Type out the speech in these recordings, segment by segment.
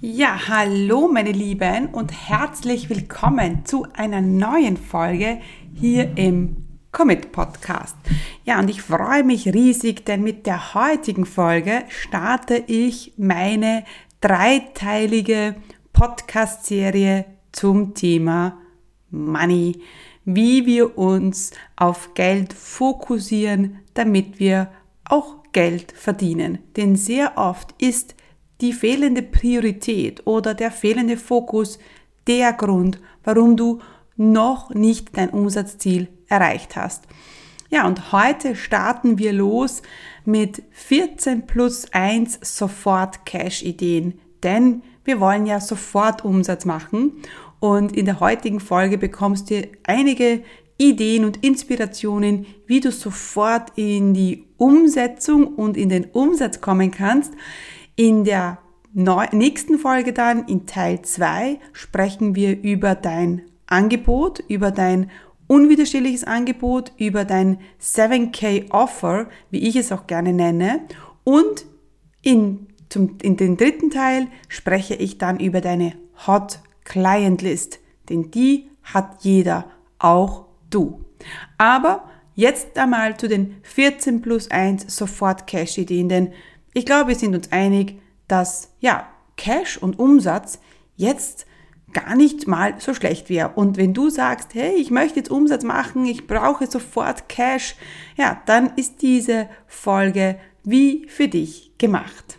Ja, hallo meine Lieben und herzlich willkommen zu einer neuen Folge hier im Commit Podcast. Ja, und ich freue mich riesig, denn mit der heutigen Folge starte ich meine dreiteilige Podcast-Serie zum Thema Money, wie wir uns auf Geld fokussieren, damit wir auch Geld verdienen. Denn sehr oft ist die fehlende Priorität oder der fehlende Fokus der Grund, warum du noch nicht dein Umsatzziel erreicht hast. Ja, und heute starten wir los mit 14 plus 1 sofort Cash-Ideen, denn wir wollen ja sofort Umsatz machen und in der heutigen Folge bekommst du einige Ideen und Inspirationen, wie du sofort in die Umsetzung und in den Umsatz kommen kannst. In der nächsten Folge dann, in Teil 2, sprechen wir über dein Angebot, über dein unwiderstehliches Angebot, über dein 7K Offer, wie ich es auch gerne nenne. Und in, zum, in den dritten Teil spreche ich dann über deine Hot Client List, denn die hat jeder, auch du. Aber jetzt einmal zu den 14 plus 1 Sofort Cash Ideen, denn ich glaube, wir sind uns einig, dass ja, Cash und Umsatz jetzt gar nicht mal so schlecht wäre. Und wenn du sagst, hey, ich möchte jetzt Umsatz machen, ich brauche sofort Cash, ja, dann ist diese Folge wie für dich gemacht.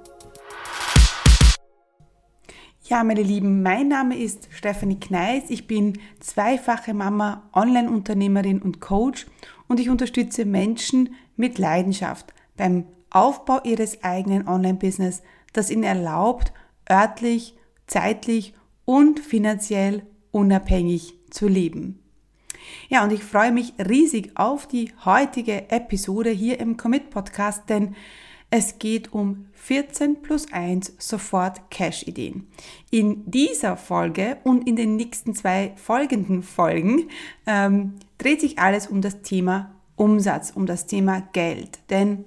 Ja, meine Lieben, mein Name ist Stephanie Kneis. Ich bin zweifache Mama, Online-Unternehmerin und Coach und ich unterstütze Menschen mit Leidenschaft beim Aufbau ihres eigenen Online-Business, das ihnen erlaubt, örtlich, zeitlich und finanziell unabhängig zu leben. Ja, und ich freue mich riesig auf die heutige Episode hier im Commit Podcast, denn es geht um 14 plus 1 sofort Cash-Ideen. In dieser Folge und in den nächsten zwei folgenden Folgen ähm, dreht sich alles um das Thema Umsatz, um das Thema Geld. Denn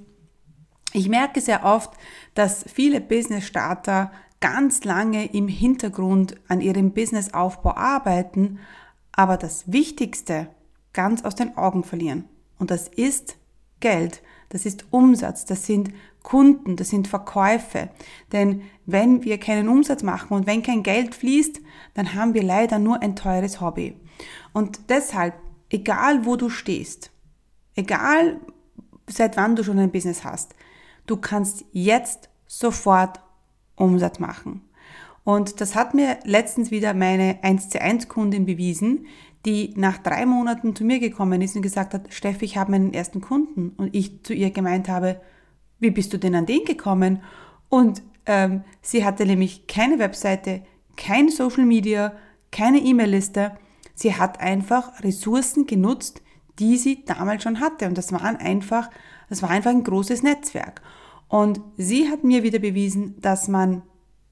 ich merke sehr oft, dass viele Business-Starter ganz lange im Hintergrund an ihrem Businessaufbau arbeiten, aber das Wichtigste ganz aus den Augen verlieren. Und das ist Geld, das ist Umsatz, das sind Kunden, das sind Verkäufe. Denn wenn wir keinen Umsatz machen und wenn kein Geld fließt, dann haben wir leider nur ein teures Hobby. Und deshalb, egal wo du stehst, egal seit wann du schon ein Business hast, du kannst jetzt sofort Umsatz machen. Und das hat mir letztens wieder meine 1 zu 1 Kundin bewiesen, die nach drei Monaten zu mir gekommen ist und gesagt hat, Steffi, ich habe meinen ersten Kunden. Und ich zu ihr gemeint habe, wie bist du denn an den gekommen? Und ähm, sie hatte nämlich keine Webseite, kein Social Media, keine E-Mail-Liste. Sie hat einfach Ressourcen genutzt, die sie damals schon hatte. Und das waren einfach, das war einfach ein großes Netzwerk. Und sie hat mir wieder bewiesen, dass man,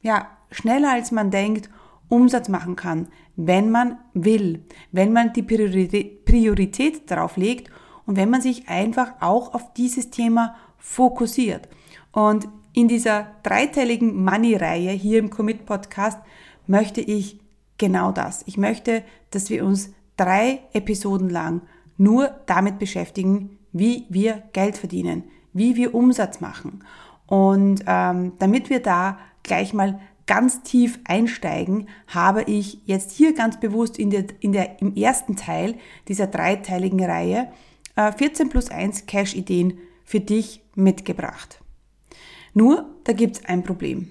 ja, schneller als man denkt, Umsatz machen kann, wenn man will, wenn man die Priorität, Priorität darauf legt und wenn man sich einfach auch auf dieses Thema fokussiert. Und in dieser dreiteiligen Money-Reihe hier im Commit Podcast möchte ich genau das. Ich möchte, dass wir uns drei Episoden lang nur damit beschäftigen, wie wir Geld verdienen, wie wir Umsatz machen. Und ähm, damit wir da gleich mal ganz tief einsteigen, habe ich jetzt hier ganz bewusst in der, in der, im ersten Teil dieser dreiteiligen Reihe äh, 14 plus 1 Cash-Ideen für dich mitgebracht. Nur, da gibt es ein Problem.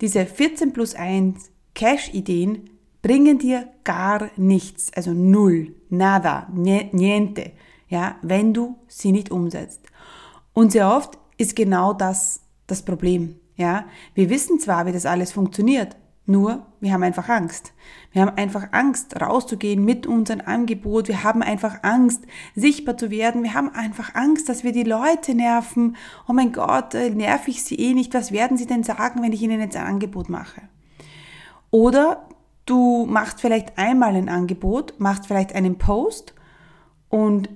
Diese 14 plus 1 Cash-Ideen bringen dir gar nichts, also null, nada, niente, ja, wenn du sie nicht umsetzt. Und sehr oft ist genau das das Problem. Ja, wir wissen zwar, wie das alles funktioniert, nur wir haben einfach Angst. Wir haben einfach Angst, rauszugehen mit unserem Angebot. Wir haben einfach Angst, sichtbar zu werden. Wir haben einfach Angst, dass wir die Leute nerven. Oh mein Gott, äh, nerv ich sie eh nicht. Was werden sie denn sagen, wenn ich ihnen jetzt ein Angebot mache? Oder du machst vielleicht einmal ein Angebot, machst vielleicht einen Post und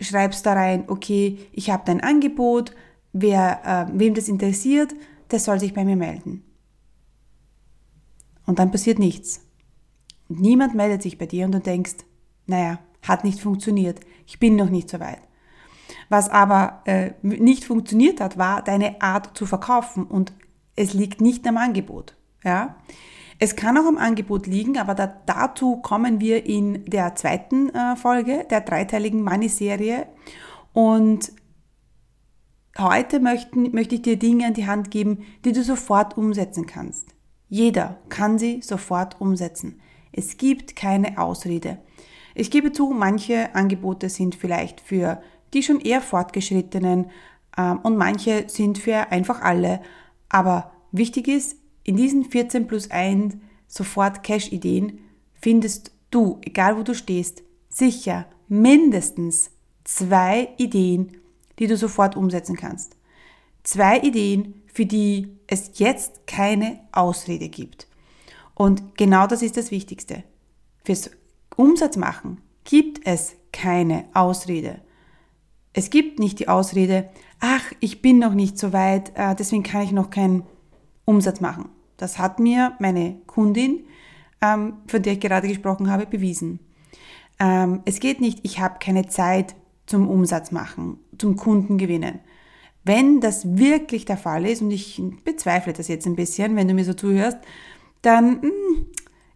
schreibst da rein, okay, ich habe dein Angebot, wer, äh, wem das interessiert, der soll sich bei mir melden. Und dann passiert nichts. Und niemand meldet sich bei dir und du denkst, naja, hat nicht funktioniert, ich bin noch nicht so weit. Was aber äh, nicht funktioniert hat, war deine Art zu verkaufen und es liegt nicht am Angebot. Ja? Es kann auch am Angebot liegen, aber da, dazu kommen wir in der zweiten äh, Folge der dreiteiligen Money-Serie. Und heute möchten, möchte ich dir Dinge an die Hand geben, die du sofort umsetzen kannst. Jeder kann sie sofort umsetzen. Es gibt keine Ausrede. Ich gebe zu, manche Angebote sind vielleicht für die schon eher fortgeschrittenen ähm, und manche sind für einfach alle. Aber wichtig ist, in diesen 14 plus 1 sofort Cash-Ideen findest du, egal wo du stehst, sicher mindestens zwei Ideen, die du sofort umsetzen kannst. Zwei Ideen, für die es jetzt keine Ausrede gibt. Und genau das ist das Wichtigste. Fürs Umsatz machen gibt es keine Ausrede. Es gibt nicht die Ausrede, ach, ich bin noch nicht so weit, äh, deswegen kann ich noch keinen Umsatz machen. Das hat mir meine Kundin, ähm, von der ich gerade gesprochen habe, bewiesen. Ähm, es geht nicht, ich habe keine Zeit zum Umsatz machen, zum Kunden gewinnen. Wenn das wirklich der Fall ist, und ich bezweifle das jetzt ein bisschen, wenn du mir so zuhörst, dann, hm,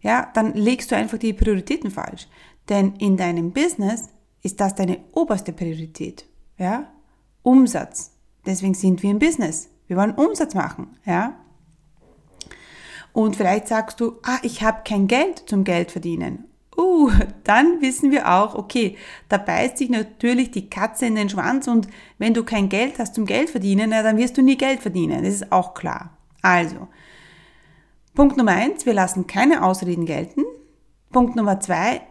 ja, dann legst du einfach die Prioritäten falsch. Denn in deinem Business ist das deine oberste Priorität. Ja? Umsatz. Deswegen sind wir im Business. Wir wollen Umsatz machen. Ja? Und vielleicht sagst du, ah, ich habe kein Geld zum Geld verdienen uh, dann wissen wir auch, okay, da beißt sich natürlich die Katze in den Schwanz und wenn du kein Geld hast zum Geld verdienen, na, dann wirst du nie Geld verdienen. Das ist auch klar. Also, Punkt Nummer eins, wir lassen keine Ausreden gelten. Punkt Nummer zwei,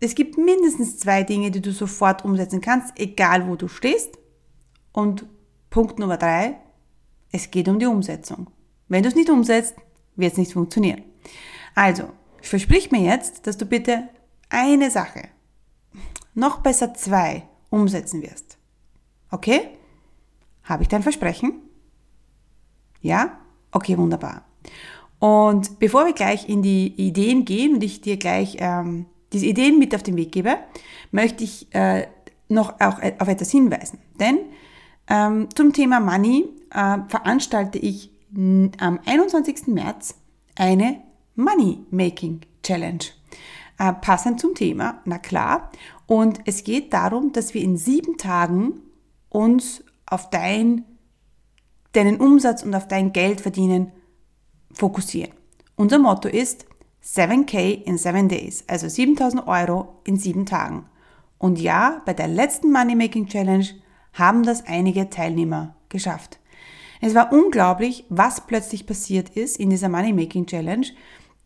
es gibt mindestens zwei Dinge, die du sofort umsetzen kannst, egal wo du stehst. Und Punkt Nummer drei, es geht um die Umsetzung. Wenn du es nicht umsetzt, wird es nicht funktionieren. Also, Versprich mir jetzt, dass du bitte eine Sache, noch besser zwei, umsetzen wirst. Okay? Habe ich dein Versprechen? Ja? Okay, wunderbar. Und bevor wir gleich in die Ideen gehen und ich dir gleich ähm, diese Ideen mit auf den Weg gebe, möchte ich äh, noch auch auf etwas hinweisen. Denn ähm, zum Thema Money äh, veranstalte ich am 21. März eine Money Making Challenge. Äh, passend zum Thema, na klar. Und es geht darum, dass wir in sieben Tagen uns auf dein, deinen Umsatz und auf dein Geld verdienen fokussieren. Unser Motto ist 7K in 7 Days, also 7000 Euro in sieben Tagen. Und ja, bei der letzten Money Making Challenge haben das einige Teilnehmer geschafft. Es war unglaublich, was plötzlich passiert ist in dieser Money Making Challenge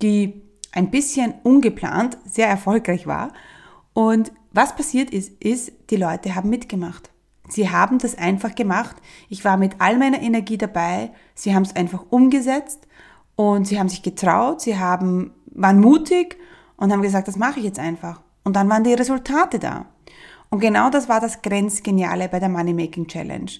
die ein bisschen ungeplant sehr erfolgreich war. Und was passiert ist, ist, die Leute haben mitgemacht. Sie haben das einfach gemacht. Ich war mit all meiner Energie dabei. Sie haben es einfach umgesetzt und sie haben sich getraut. Sie haben, waren mutig und haben gesagt, das mache ich jetzt einfach. Und dann waren die Resultate da. Und genau das war das Grenzgeniale bei der Money Making Challenge.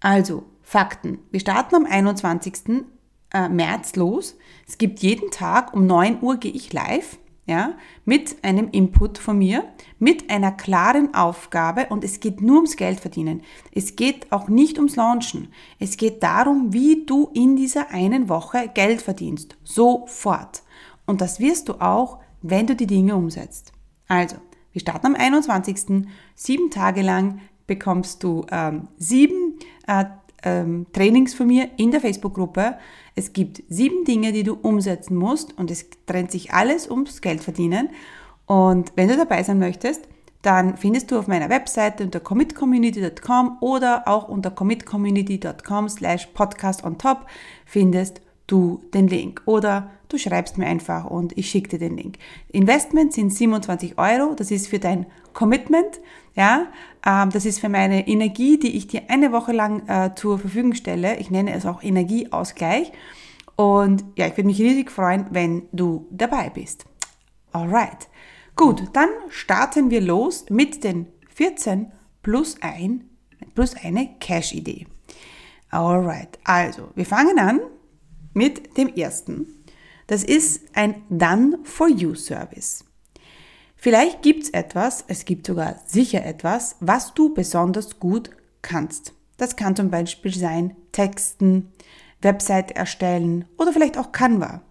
Also, Fakten. Wir starten am 21 äh, März los. Es gibt jeden Tag um 9 Uhr gehe ich live, ja, mit einem Input von mir, mit einer klaren Aufgabe und es geht nur ums Geld verdienen. Es geht auch nicht ums Launchen. Es geht darum, wie du in dieser einen Woche Geld verdienst. Sofort. Und das wirst du auch, wenn du die Dinge umsetzt. Also, wir starten am 21. Sieben Tage lang bekommst du ähm, sieben äh, ähm, Trainings von mir in der Facebook-Gruppe. Es gibt sieben Dinge, die du umsetzen musst und es trennt sich alles ums Geld verdienen. Und wenn du dabei sein möchtest, dann findest du auf meiner Webseite unter commitcommunity.com oder auch unter commitcommunity.com slash podcast on top findest du den Link oder du schreibst mir einfach und ich schicke dir den Link. Investment sind 27 Euro, das ist für dein Commitment, ja, das ist für meine Energie, die ich dir eine Woche lang äh, zur Verfügung stelle. Ich nenne es auch Energieausgleich und ja, ich würde mich riesig freuen, wenn du dabei bist. Alright. Gut, dann starten wir los mit den 14 plus ein plus eine Cash-Idee. Alright, also wir fangen an mit dem ersten. Das ist ein Done-for-You-Service. Vielleicht gibt es etwas, es gibt sogar sicher etwas, was du besonders gut kannst. Das kann zum Beispiel sein Texten, Website erstellen oder vielleicht auch Canva.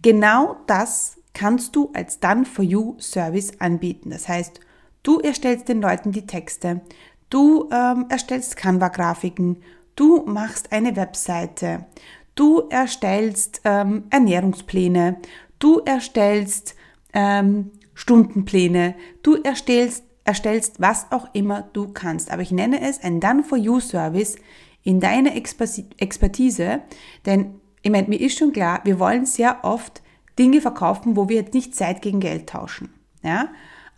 Genau das kannst du als Done-for-You-Service anbieten. Das heißt, du erstellst den Leuten die Texte, du ähm, erstellst Canva-Grafiken, du machst eine Webseite, du erstellst ähm, Ernährungspläne, du erstellst ähm, Stundenpläne, du erstellst, erstellst was auch immer du kannst. Aber ich nenne es ein Done-for-You-Service in deiner Expertise, denn ich meine, mir ist schon klar, wir wollen sehr oft Dinge verkaufen, wo wir jetzt nicht Zeit gegen Geld tauschen. Ja?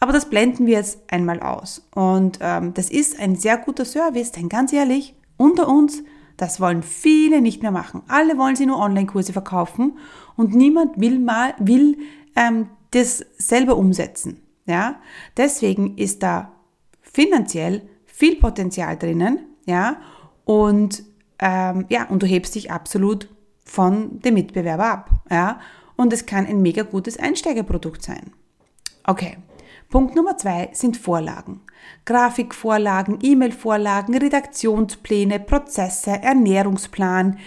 Aber das blenden wir jetzt einmal aus. Und ähm, das ist ein sehr guter Service, denn ganz ehrlich, unter uns, das wollen viele nicht mehr machen. Alle wollen sie nur Online-Kurse verkaufen und niemand will mal, will ähm, das selber umsetzen. Ja? Deswegen ist da finanziell viel Potenzial drinnen, ja, und ähm, ja, und du hebst dich absolut von dem Mitbewerber ab, ja und es kann ein mega gutes Einsteigerprodukt sein. Okay. Punkt Nummer zwei sind Vorlagen. Grafikvorlagen, E-Mail-Vorlagen, Redaktionspläne, Prozesse, Ernährungsplan,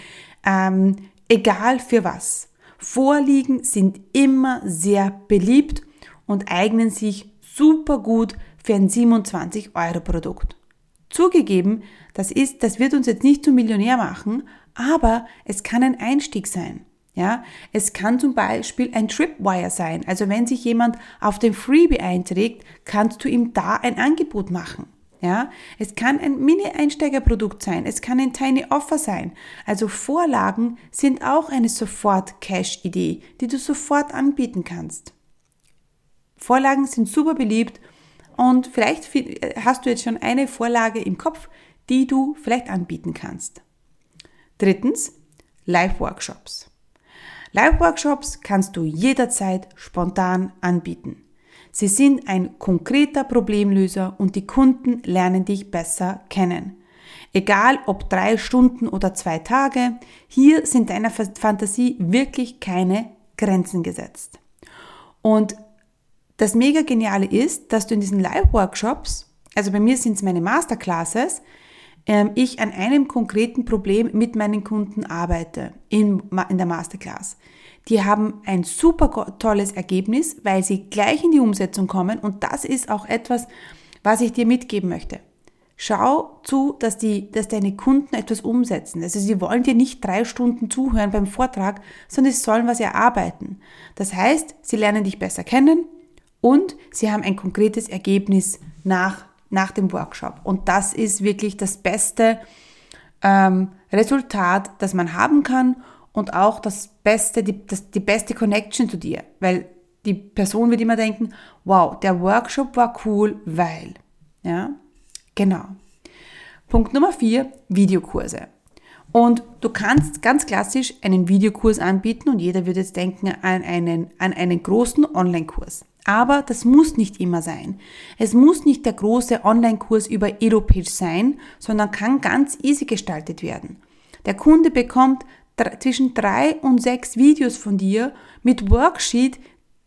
ähm, egal für was. Vorliegen sind immer sehr beliebt und eignen sich super gut für ein 27-Euro-Produkt. Zugegeben, das ist, das wird uns jetzt nicht zum Millionär machen, aber es kann ein Einstieg sein. Ja, es kann zum Beispiel ein Tripwire sein. Also wenn sich jemand auf dem Freebie einträgt, kannst du ihm da ein Angebot machen. Ja, es kann ein Mini-Einsteigerprodukt sein. Es kann ein Tiny Offer sein. Also Vorlagen sind auch eine Sofort-Cash-Idee, die du sofort anbieten kannst. Vorlagen sind super beliebt und vielleicht hast du jetzt schon eine Vorlage im Kopf, die du vielleicht anbieten kannst. Drittens, Live-Workshops. Live-Workshops kannst du jederzeit spontan anbieten. Sie sind ein konkreter Problemlöser und die Kunden lernen dich besser kennen. Egal ob drei Stunden oder zwei Tage, hier sind deiner Fantasie wirklich keine Grenzen gesetzt. Und das mega geniale ist, dass du in diesen Live-Workshops, also bei mir sind es meine Masterclasses, ähm, ich an einem konkreten Problem mit meinen Kunden arbeite in, in der Masterclass. Die haben ein super tolles Ergebnis, weil sie gleich in die Umsetzung kommen und das ist auch etwas, was ich dir mitgeben möchte. Schau zu, dass, die, dass deine Kunden etwas umsetzen. Also sie wollen dir nicht drei Stunden zuhören beim Vortrag, sondern sie sollen was erarbeiten. Das heißt, sie lernen dich besser kennen und sie haben ein konkretes Ergebnis nach nach dem Workshop. Und das ist wirklich das beste ähm, Resultat, das man haben kann und auch das beste, die, das, die beste Connection zu dir. Weil die Person wird immer denken, wow, der Workshop war cool, weil. Ja, genau. Punkt Nummer vier, Videokurse. Und du kannst ganz klassisch einen Videokurs anbieten und jeder würde jetzt denken an einen, an einen großen Online-Kurs. Aber das muss nicht immer sein. Es muss nicht der große Online-Kurs über EloPage sein, sondern kann ganz easy gestaltet werden. Der Kunde bekommt zwischen drei und sechs Videos von dir mit Worksheet,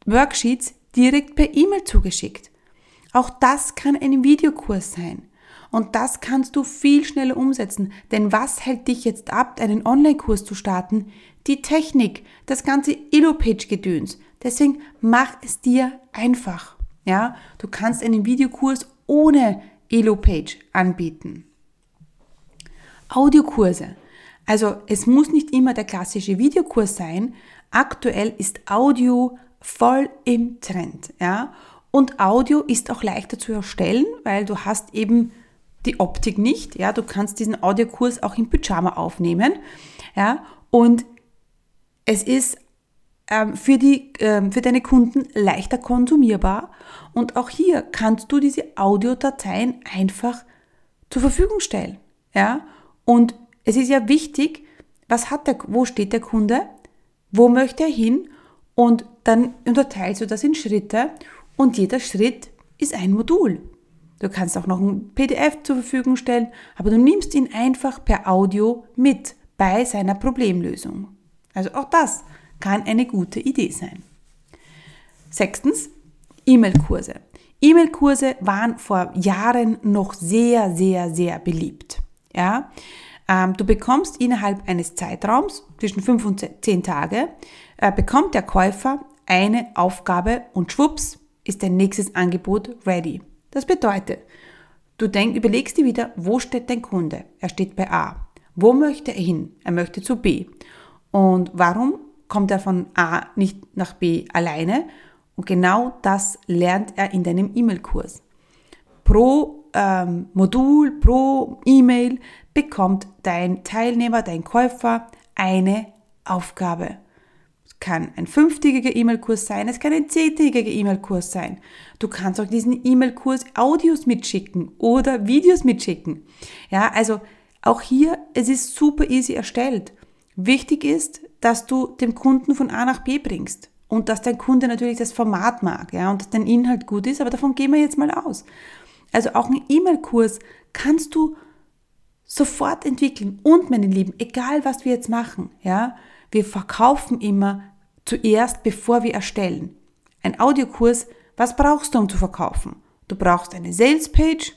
Worksheets direkt per E-Mail zugeschickt. Auch das kann ein Videokurs sein. Und das kannst du viel schneller umsetzen. Denn was hält dich jetzt ab, einen Online-Kurs zu starten? Die Technik, das ganze Elo-Page-Gedöns. Deswegen mach es dir einfach. Ja, du kannst einen Videokurs ohne Elo-Page anbieten. Audiokurse. Also es muss nicht immer der klassische Videokurs sein. Aktuell ist Audio voll im Trend. Ja, Und Audio ist auch leichter zu erstellen, weil du hast eben die Optik nicht. Ja, du kannst diesen Audiokurs auch im Pyjama aufnehmen. Ja, und es ist ähm, für, die, ähm, für deine Kunden leichter konsumierbar. Und auch hier kannst du diese Audiodateien einfach zur Verfügung stellen. Ja, und es ist ja wichtig, was hat der, wo steht der Kunde, wo möchte er hin und dann unterteilst du das in Schritte und jeder Schritt ist ein Modul. Du kannst auch noch ein PDF zur Verfügung stellen, aber du nimmst ihn einfach per Audio mit bei seiner Problemlösung. Also auch das kann eine gute Idee sein. Sechstens, E-Mail-Kurse. E-Mail-Kurse waren vor Jahren noch sehr, sehr, sehr beliebt. Ja, du bekommst innerhalb eines Zeitraums zwischen fünf und zehn Tage äh, bekommt der Käufer eine Aufgabe und schwupps ist dein nächstes Angebot ready. Das bedeutet, du denk, überlegst dir wieder, wo steht dein Kunde? Er steht bei A. Wo möchte er hin? Er möchte zu B. Und warum kommt er von A nicht nach B alleine? Und genau das lernt er in deinem E-Mail-Kurs. Pro ähm, Modul, pro E-Mail bekommt dein Teilnehmer, dein Käufer eine Aufgabe kann ein fünftägiger E-Mail-Kurs sein, es kann ein zehntägiger E-Mail-Kurs sein. Du kannst auch diesen E-Mail-Kurs Audios mitschicken oder Videos mitschicken. Ja, also auch hier, es ist super easy erstellt. Wichtig ist, dass du dem Kunden von A nach B bringst und dass dein Kunde natürlich das Format mag, ja, und dass dein Inhalt gut ist, aber davon gehen wir jetzt mal aus. Also auch ein E-Mail-Kurs kannst du sofort entwickeln und meine Lieben, egal was wir jetzt machen, ja, wir verkaufen immer zuerst, bevor wir erstellen. Ein Audiokurs, was brauchst du, um zu verkaufen? Du brauchst eine Salespage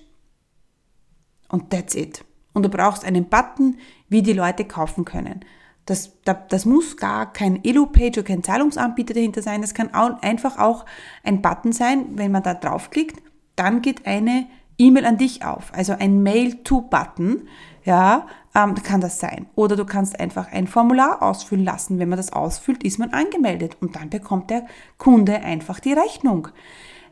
und that's it. Und du brauchst einen Button, wie die Leute kaufen können. Das, das, muss gar kein Elo-Page oder kein Zahlungsanbieter dahinter sein. Das kann auch, einfach auch ein Button sein, wenn man da draufklickt, dann geht eine E-Mail an dich auf, also ein Mail-to-Button, ja, ähm, kann das sein. Oder du kannst einfach ein Formular ausfüllen lassen. Wenn man das ausfüllt, ist man angemeldet und dann bekommt der Kunde einfach die Rechnung.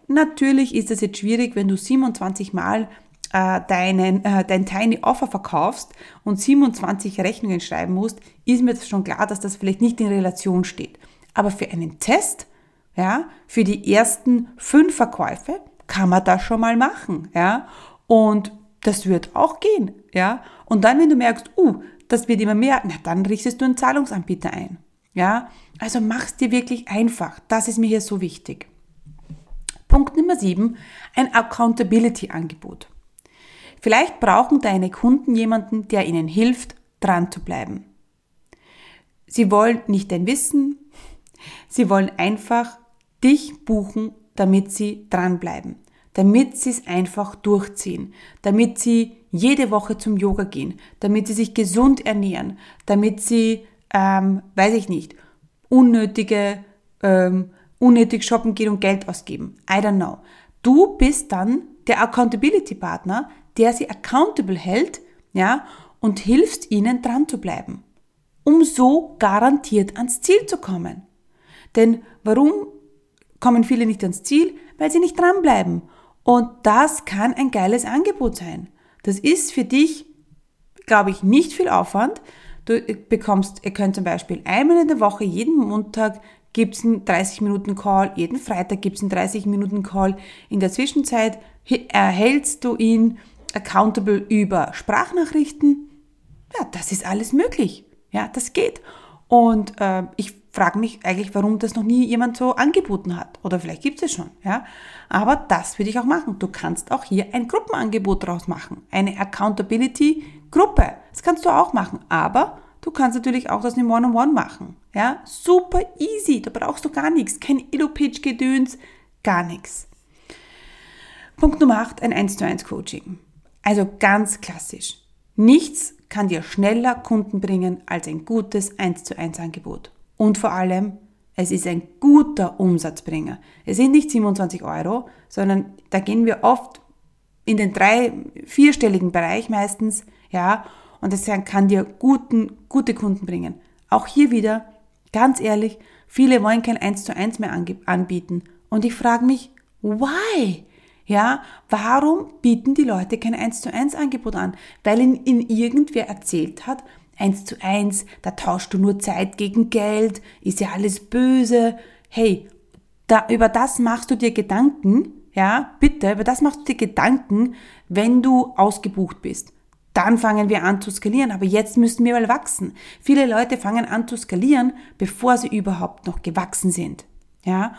Natürlich ist es jetzt schwierig, wenn du 27 Mal äh, deinen, äh, dein Tiny Offer verkaufst und 27 Rechnungen schreiben musst, ist mir das schon klar, dass das vielleicht nicht in Relation steht. Aber für einen Test, ja, für die ersten fünf Verkäufe kann man das schon mal machen, ja. Und das wird auch gehen, ja. Und dann, wenn du merkst, uh, das wird immer mehr, na, dann richtest du einen Zahlungsanbieter ein, ja. Also mach's dir wirklich einfach. Das ist mir hier so wichtig. Punkt Nummer sieben, ein Accountability-Angebot. Vielleicht brauchen deine Kunden jemanden, der ihnen hilft, dran zu bleiben. Sie wollen nicht dein Wissen, sie wollen einfach dich buchen, damit sie dranbleiben damit sie es einfach durchziehen, damit sie jede Woche zum Yoga gehen, damit sie sich gesund ernähren, damit sie, ähm, weiß ich nicht, unnötige, ähm, unnötig shoppen gehen und Geld ausgeben. I don't know. Du bist dann der Accountability Partner, der sie accountable hält, ja, und hilfst ihnen dran zu bleiben, um so garantiert ans Ziel zu kommen. Denn warum kommen viele nicht ans Ziel? Weil sie nicht dranbleiben. Und das kann ein geiles Angebot sein. Das ist für dich, glaube ich, nicht viel Aufwand. Du bekommst, ihr könnt zum Beispiel einmal in der Woche, jeden Montag gibt es einen 30 Minuten Call, jeden Freitag gibt es einen 30 Minuten Call. In der Zwischenzeit erhältst du ihn accountable über Sprachnachrichten. Ja, das ist alles möglich. Ja, das geht. Und äh, ich frage mich eigentlich, warum das noch nie jemand so angeboten hat. Oder vielleicht gibt es schon, ja. Aber das würde ich auch machen. Du kannst auch hier ein Gruppenangebot draus machen. Eine Accountability-Gruppe. Das kannst du auch machen. Aber du kannst natürlich auch das in One-on-One machen. Ja, super easy. Da brauchst du gar nichts. Kein Elo-Pitch-Gedöns, gar nichts. Punkt Nummer 8, ein 1 zu 1 Coaching. Also ganz klassisch. Nichts kann dir schneller Kunden bringen als ein gutes 1 zu 1 Angebot. Und vor allem, es ist ein guter Umsatzbringer. Es sind nicht 27 Euro, sondern da gehen wir oft in den drei, vierstelligen Bereich meistens, ja, und das kann dir guten, gute Kunden bringen. Auch hier wieder, ganz ehrlich, viele wollen kein 1 zu 1 mehr anbieten. Und ich frage mich, Why? Ja, warum bieten die Leute kein 1 zu 1 Angebot an? Weil ihnen, ihnen irgendwer erzählt hat, 1 zu 1, da tauschst du nur Zeit gegen Geld, ist ja alles böse. Hey, da, über das machst du dir Gedanken, ja, bitte, über das machst du dir Gedanken, wenn du ausgebucht bist. Dann fangen wir an zu skalieren, aber jetzt müssen wir mal wachsen. Viele Leute fangen an zu skalieren, bevor sie überhaupt noch gewachsen sind. Ja,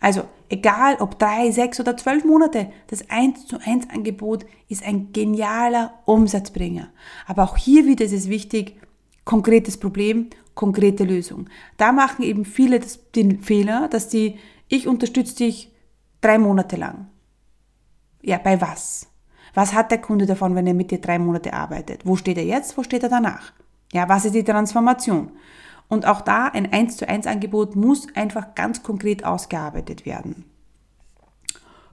also egal ob drei, sechs oder zwölf Monate, das 1 zu 1 Angebot ist ein genialer Umsatzbringer. Aber auch hier wieder ist es wichtig, konkretes Problem, konkrete Lösung. Da machen eben viele den Fehler, dass die, ich unterstütze dich drei Monate lang. Ja, bei was? Was hat der Kunde davon, wenn er mit dir drei Monate arbeitet? Wo steht er jetzt? Wo steht er danach? Ja, was ist die Transformation? Und auch da ein 1 zu 1 Angebot muss einfach ganz konkret ausgearbeitet werden.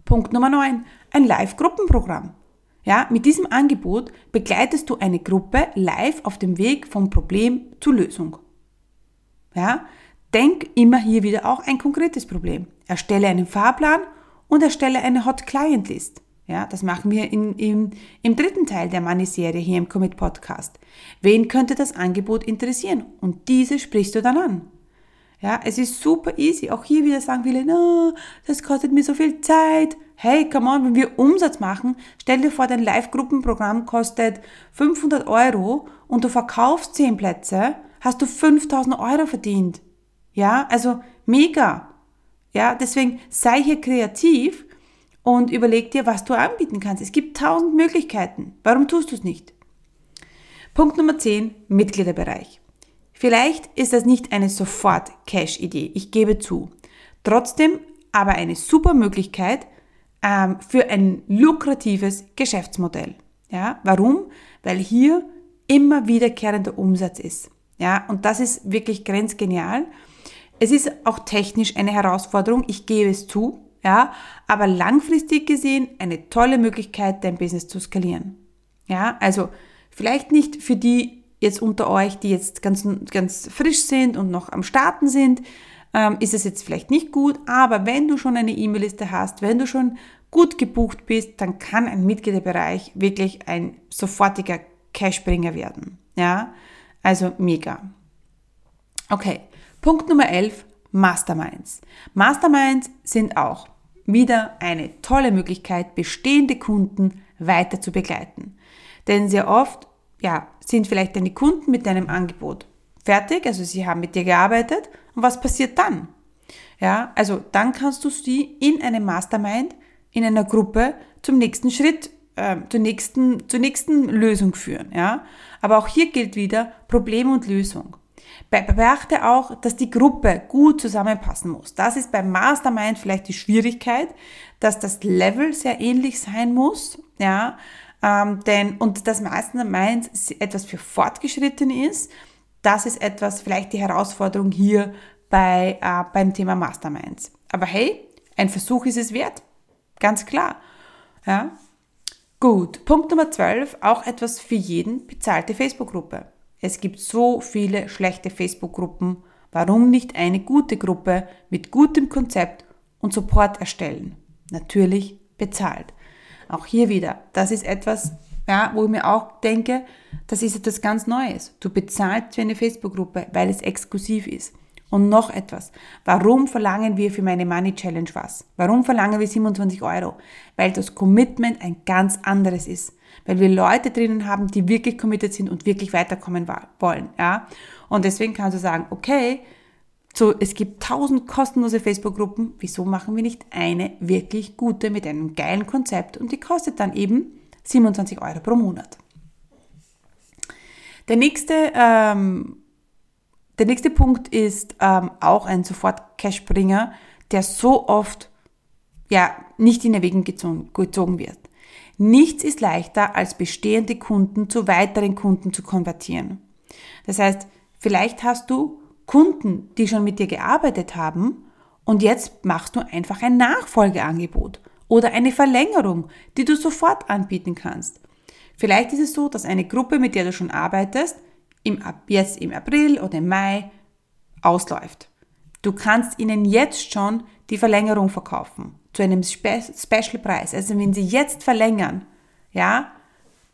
Punkt Nummer 9. Ein Live-Gruppenprogramm. Ja, mit diesem Angebot begleitest du eine Gruppe live auf dem Weg vom Problem zur Lösung. Ja, denk immer hier wieder auch ein konkretes Problem. Erstelle einen Fahrplan und erstelle eine Hot Client List. Ja, das machen wir in, in, im dritten Teil der Money-Serie hier im Commit Podcast. Wen könnte das Angebot interessieren? Und diese sprichst du dann an. Ja, es ist super easy. Auch hier wieder sagen viele, no, das kostet mir so viel Zeit. Hey, come on, wenn wir Umsatz machen, stell dir vor, dein Live-Gruppenprogramm kostet 500 Euro und du verkaufst 10 Plätze, hast du 5000 Euro verdient. Ja, also mega. Ja, deswegen sei hier kreativ und überleg dir, was du anbieten kannst. Es gibt tausend Möglichkeiten. Warum tust du es nicht? Punkt Nummer 10, Mitgliederbereich. Vielleicht ist das nicht eine Sofort-Cash-Idee, ich gebe zu. Trotzdem aber eine super Möglichkeit ähm, für ein lukratives Geschäftsmodell. Ja, warum? Weil hier immer wiederkehrender Umsatz ist. Ja, und das ist wirklich grenzgenial. Es ist auch technisch eine Herausforderung, ich gebe es zu, ja, aber langfristig gesehen eine tolle Möglichkeit, dein Business zu skalieren. Ja, also vielleicht nicht für die jetzt unter euch, die jetzt ganz, ganz frisch sind und noch am Starten sind, ähm, ist es jetzt vielleicht nicht gut, aber wenn du schon eine E-Mail-Liste hast, wenn du schon gut gebucht bist, dann kann ein Mitgliederbereich wirklich ein sofortiger Cashbringer werden. Ja, also mega. Okay, Punkt Nummer 11, Masterminds. Masterminds sind auch wieder eine tolle Möglichkeit, bestehende Kunden weiter zu begleiten. Denn sehr oft, ja, sind vielleicht deine Kunden mit deinem Angebot fertig, also sie haben mit dir gearbeitet und was passiert dann? Ja, also dann kannst du sie in einem Mastermind, in einer Gruppe zum nächsten Schritt, äh, zur nächsten, zur nächsten Lösung führen, ja. Aber auch hier gilt wieder Problem und Lösung. Beachte auch, dass die Gruppe gut zusammenpassen muss. Das ist beim Mastermind vielleicht die Schwierigkeit, dass das Level sehr ähnlich sein muss, ja, ähm, denn, und das Mastermind etwas für Fortgeschritten ist, das ist etwas, vielleicht die Herausforderung hier bei, äh, beim Thema Masterminds. Aber hey, ein Versuch ist es wert. Ganz klar. Ja. Gut. Punkt Nummer 12, auch etwas für jeden, bezahlte Facebook-Gruppe. Es gibt so viele schlechte Facebook-Gruppen. Warum nicht eine gute Gruppe mit gutem Konzept und Support erstellen? Natürlich bezahlt. Auch hier wieder, das ist etwas, ja, wo ich mir auch denke, das ist etwas ganz Neues. Du bezahlst für eine Facebook-Gruppe, weil es exklusiv ist. Und noch etwas. Warum verlangen wir für meine Money Challenge was? Warum verlangen wir 27 Euro? Weil das Commitment ein ganz anderes ist weil wir Leute drinnen haben, die wirklich committed sind und wirklich weiterkommen wollen, ja. Und deswegen kannst du sagen, okay, so, es gibt tausend kostenlose Facebook-Gruppen, wieso machen wir nicht eine wirklich gute mit einem geilen Konzept und die kostet dann eben 27 Euro pro Monat. Der nächste, ähm, der nächste Punkt ist ähm, auch ein Sofort-Cashbringer, der so oft ja nicht in Erwägung gezogen, gezogen wird. Nichts ist leichter, als bestehende Kunden zu weiteren Kunden zu konvertieren. Das heißt, vielleicht hast du Kunden, die schon mit dir gearbeitet haben und jetzt machst du einfach ein Nachfolgeangebot oder eine Verlängerung, die du sofort anbieten kannst. Vielleicht ist es so, dass eine Gruppe, mit der du schon arbeitest, im, jetzt im April oder im Mai ausläuft. Du kannst ihnen jetzt schon die Verlängerung verkaufen zu einem Spe Special Preis, also wenn Sie jetzt verlängern, ja,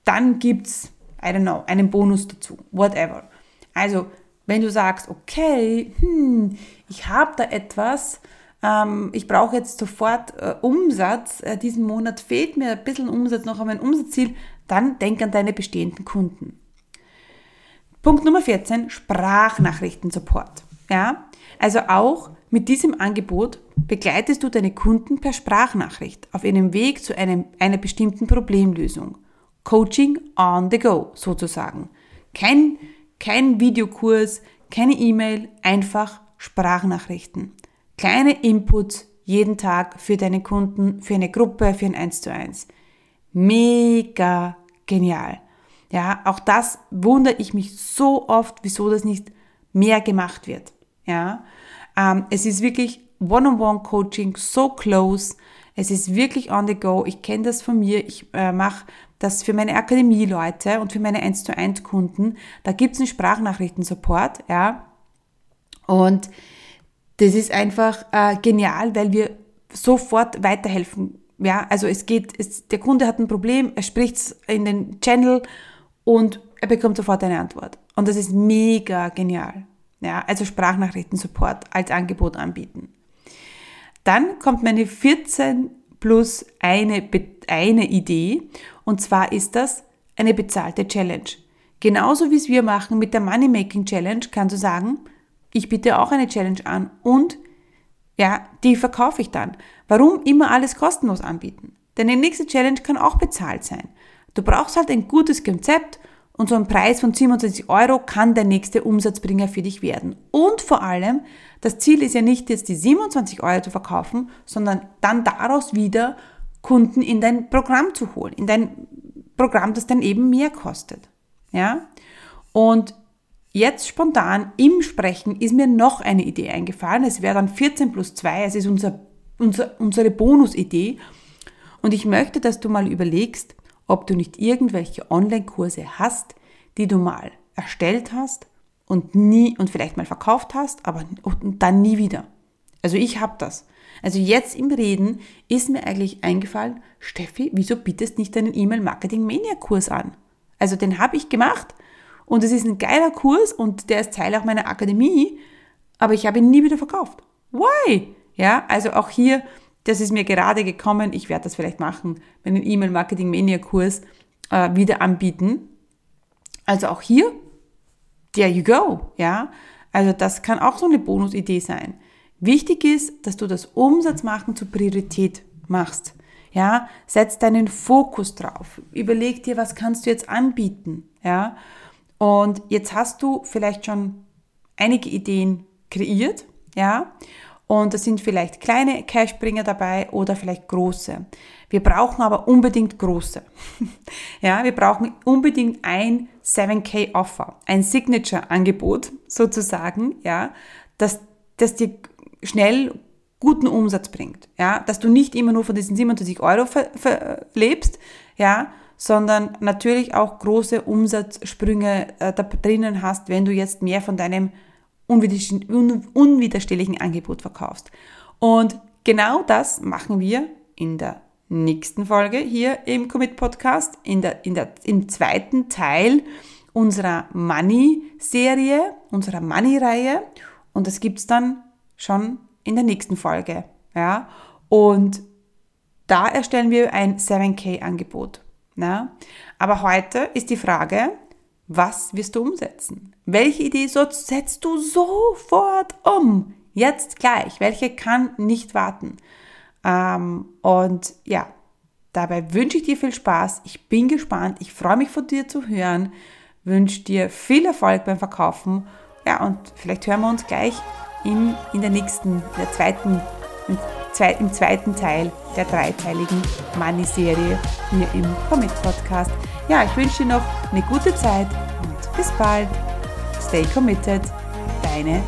dann gibt's, I don't know, einen Bonus dazu, whatever. Also, wenn du sagst, okay, hm, ich habe da etwas, ähm, ich brauche jetzt sofort äh, Umsatz, äh, diesen Monat fehlt mir ein bisschen Umsatz noch an mein Umsatzziel, dann denk an deine bestehenden Kunden. Punkt Nummer 14, Sprachnachrichten-Support. Ja, also auch mit diesem Angebot begleitest du deine Kunden per Sprachnachricht auf ihrem Weg zu einem, einer bestimmten Problemlösung. Coaching on the go sozusagen. Kein, kein Videokurs, keine E-Mail, einfach Sprachnachrichten. Kleine Inputs jeden Tag für deine Kunden, für eine Gruppe, für ein 1 zu 1. Mega genial. Ja, auch das wundere ich mich so oft, wieso das nicht mehr gemacht wird. Ja, ähm, es ist wirklich One-on-One-Coaching, so close. Es ist wirklich on the go. Ich kenne das von mir. Ich äh, mache das für meine Akademie-Leute und für meine 1 zu 1 Kunden. Da gibt es einen Sprachnachrichten-Support, ja. Und das ist einfach äh, genial, weil wir sofort weiterhelfen. Ja, also es geht, es, der Kunde hat ein Problem, er spricht es in den Channel und er bekommt sofort eine Antwort. Und das ist mega genial. Ja, also Sprachnachrichten-Support als Angebot anbieten. Dann kommt meine 14 plus eine, eine Idee und zwar ist das eine bezahlte Challenge. Genauso wie es wir machen mit der Money Making Challenge, kannst du sagen, ich biete auch eine Challenge an und ja, die verkaufe ich dann. Warum immer alles kostenlos anbieten? Denn die nächste Challenge kann auch bezahlt sein. Du brauchst halt ein gutes Konzept und so ein Preis von 27 Euro kann der nächste Umsatzbringer für dich werden. Und vor allem, das Ziel ist ja nicht jetzt die 27 Euro zu verkaufen, sondern dann daraus wieder Kunden in dein Programm zu holen, in dein Programm, das dann eben mehr kostet. Ja? Und jetzt spontan im Sprechen ist mir noch eine Idee eingefallen. Es wäre dann 14 plus 2, es ist unser, unser, unsere Bonusidee. Und ich möchte, dass du mal überlegst, ob du nicht irgendwelche Online-Kurse hast, die du mal erstellt hast und nie und vielleicht mal verkauft hast, aber dann nie wieder. Also ich habe das. Also jetzt im Reden ist mir eigentlich eingefallen, Steffi, wieso bietest nicht deinen E-Mail-Marketing-Mania-Kurs an? Also den habe ich gemacht und es ist ein geiler Kurs und der ist Teil auch meiner Akademie, aber ich habe ihn nie wieder verkauft. Why? Ja, also auch hier das ist mir gerade gekommen. Ich werde das vielleicht machen, meinen E-Mail-Marketing-Mania-Kurs äh, wieder anbieten. Also auch hier, there you go, ja. Also das kann auch so eine Bonusidee sein. Wichtig ist, dass du das Umsatzmachen zur Priorität machst. Ja, setz deinen Fokus drauf. Überleg dir, was kannst du jetzt anbieten, ja. Und jetzt hast du vielleicht schon einige Ideen kreiert, ja. Und das sind vielleicht kleine Cashbringer dabei oder vielleicht große. Wir brauchen aber unbedingt große. ja, wir brauchen unbedingt ein 7K Offer, ein Signature Angebot sozusagen, ja, das, das dir schnell guten Umsatz bringt, ja, dass du nicht immer nur von diesen 27 Euro lebst, ja, sondern natürlich auch große Umsatzsprünge äh, da drinnen hast, wenn du jetzt mehr von deinem unwiderstehlichen Angebot verkaufst. Und genau das machen wir in der nächsten Folge hier im Commit Podcast, in der, in der, im zweiten Teil unserer Money-Serie, unserer Money-Reihe. Und das gibt es dann schon in der nächsten Folge. Ja? Und da erstellen wir ein 7K-Angebot. Ja? Aber heute ist die Frage, was wirst du umsetzen? Welche Idee setzt du sofort um? Jetzt gleich. Welche kann nicht warten? Ähm, und ja, dabei wünsche ich dir viel Spaß. Ich bin gespannt. Ich freue mich von dir zu hören. Wünsche dir viel Erfolg beim Verkaufen. Ja, und vielleicht hören wir uns gleich in, in der nächsten, der zweiten, im, zweiten Teil der dreiteiligen Money-Serie hier im Comic-Podcast. Ja, ich wünsche dir noch eine gute Zeit und bis bald. Stay committed. Deine